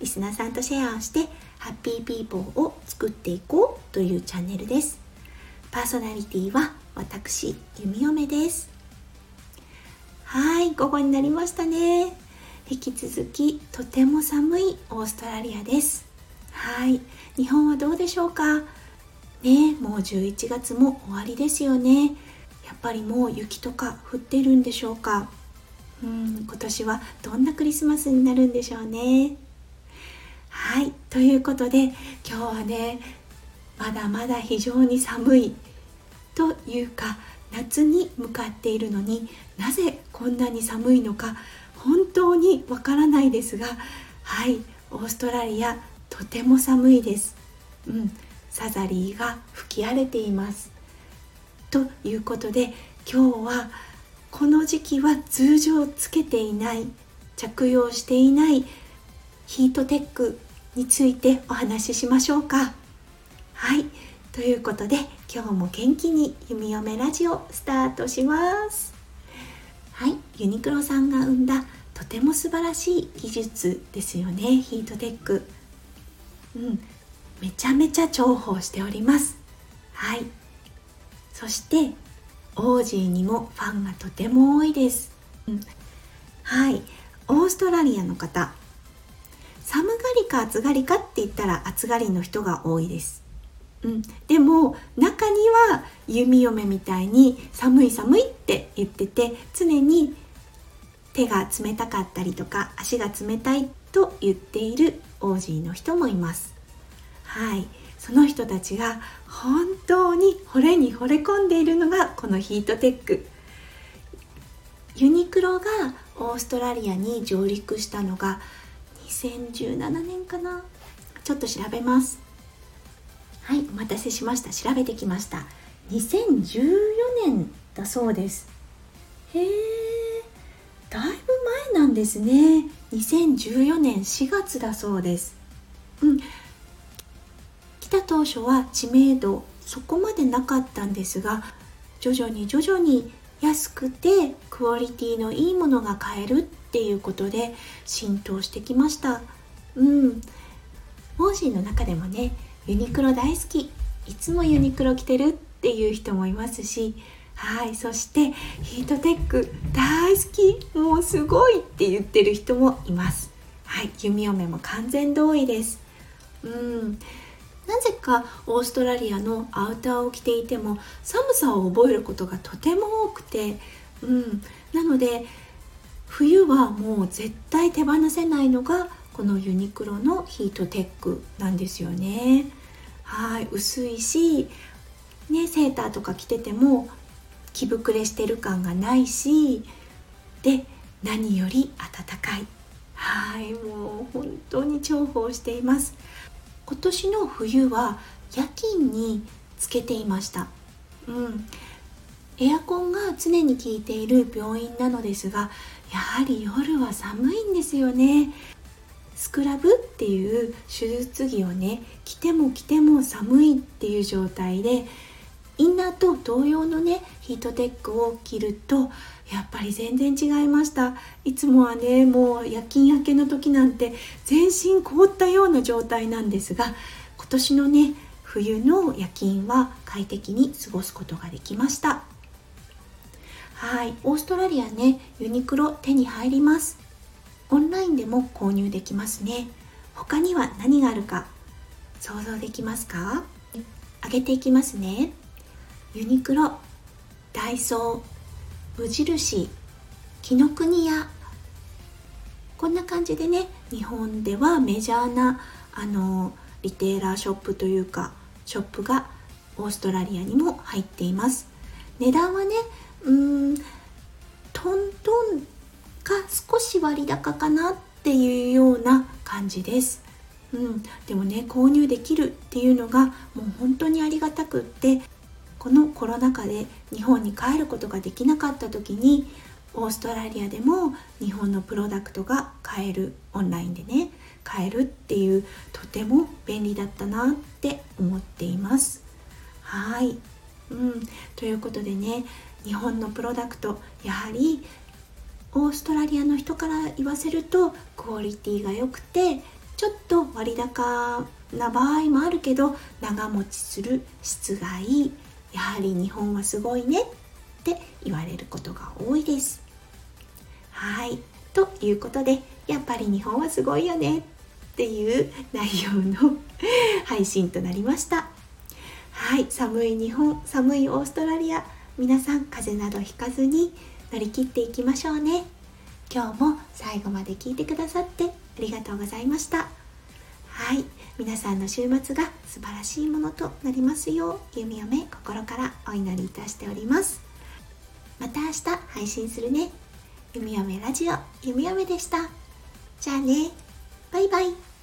リスナーさんとシェアをしてハッピーピーポーを作っていこうというチャンネルです。パーソナリティは私弓嫁です。はい午後になりましたね。引き続きとても寒いオーストラリアです。はい日本はどうでしょうか？ねもう11月も終わりですよね。やっぱりもう雪とか降ってるんでしょうか？うん今年はどんなクリスマスになるんでしょうね？はいということで今日はねまだまだ非常に寒いというか夏に向かっているのになぜこんなに寒いのか本当にわからないですがはいオーストラリアとても寒いです、うん、サザリーが吹き荒れています。ということで今日はこの時期は通常つけていない着用していないヒートテックについてお話ししましょうか。はい。ということで今日も元気に弓嫁ラジオスタートします。はい。ユニクロさんが生んだとても素晴らしい技術ですよね。ヒートテック。うん。めちゃめちゃ重宝しております。はい。そしてオージーにもファンがとても多いです、うん、はい。オーストラリアの方。か暑がりかって言ったら暑がりの人が多いです。うん、でも中には弓嫁みたいに寒い寒いって言ってて常に手が冷たかったりとか足が冷たいと言っているオージーの人もいます。はい、その人たちが本当に惚れに惚れ込んでいるのがこのヒートテック。ユニクロがオーストラリアに上陸したのが2017年かな。ちょっと調べます。はいお待たせしました。調べてきました。2014年だそうです。へえだいぶ前なんですね。2014年4月だそうです。うん。来た当初は知名度そこまでなかったんですが徐々に徐々に安くてクオリティのいいものが買えるっていうことで浸透してきました。うん。モージーの中でもねユニクロ大好き。いつもユニクロ着てるっていう人もいますし。はい。そしてヒートテック大好き。もうすごいって言ってる人もいます。はい。弓嫁も完全同意です。うん。なぜかオーストラリアのアウターを着ていても寒さを覚えることがとても多くて、うん、なので冬はもう絶対手放せないのがこのユニクロのヒートテックなんですよね。はい。薄いし、ね、セーターとか着てても着膨れしてる感がないしで何より暖かい。はい。もう本当に重宝しています。今年の冬は夜勤につけていました。うん。エアコンが常に効いている病院なのですがやはり夜は寒いんですよね。スクラブっていう手術着をね着ても着ても寒いっていう状態でインナーと同様のねヒートテックを着るとやっぱり全然違いました。いつもはねもう夜勤明けの時なんて全身凍ったような状態なんですが今年のね冬の夜勤は快適に過ごすことができました。はい。オーストラリアねユニクロ手に入ります。オンラインでも購入できますね。他には何があるか想像できますか？上げていきますね。ユニクロダイソー無印紀ノ国屋。こんな感じでね日本ではメジャーなあのリテーラーショップというかショップがオーストラリアにも入っています。値段はねうんトントンが少し割高かなっていうような感じです。うん、でもね購入できるっていうのがもう本当にありがたくってこのコロナ禍で日本に帰ることができなかった時にオーストラリアでも日本のプロダクトが買えるオンラインでね買えるっていうとても便利だったなって思っています。はい、うん、ということでね日本のプロダクトやはりオーストラリアの人から言わせるとクオリティが良くてちょっと割高な場合もあるけど長持ちする質がいい。やはり日本はすごいねって言われることが多いです。はい。ということでやっぱり日本はすごいよねっていう内容の配信となりました。はい。寒い日本寒いオーストラリア皆さん風邪などひかずに乗り切っていきましょうね。今日も最後まで聞いてくださってありがとうございました。はい。皆さんの週末が素晴らしいものとなりますよう弓嫁心からお祈りいたしております。また明日配信するね。弓嫁ラジオ弓嫁でした。じゃあね。バイバイ。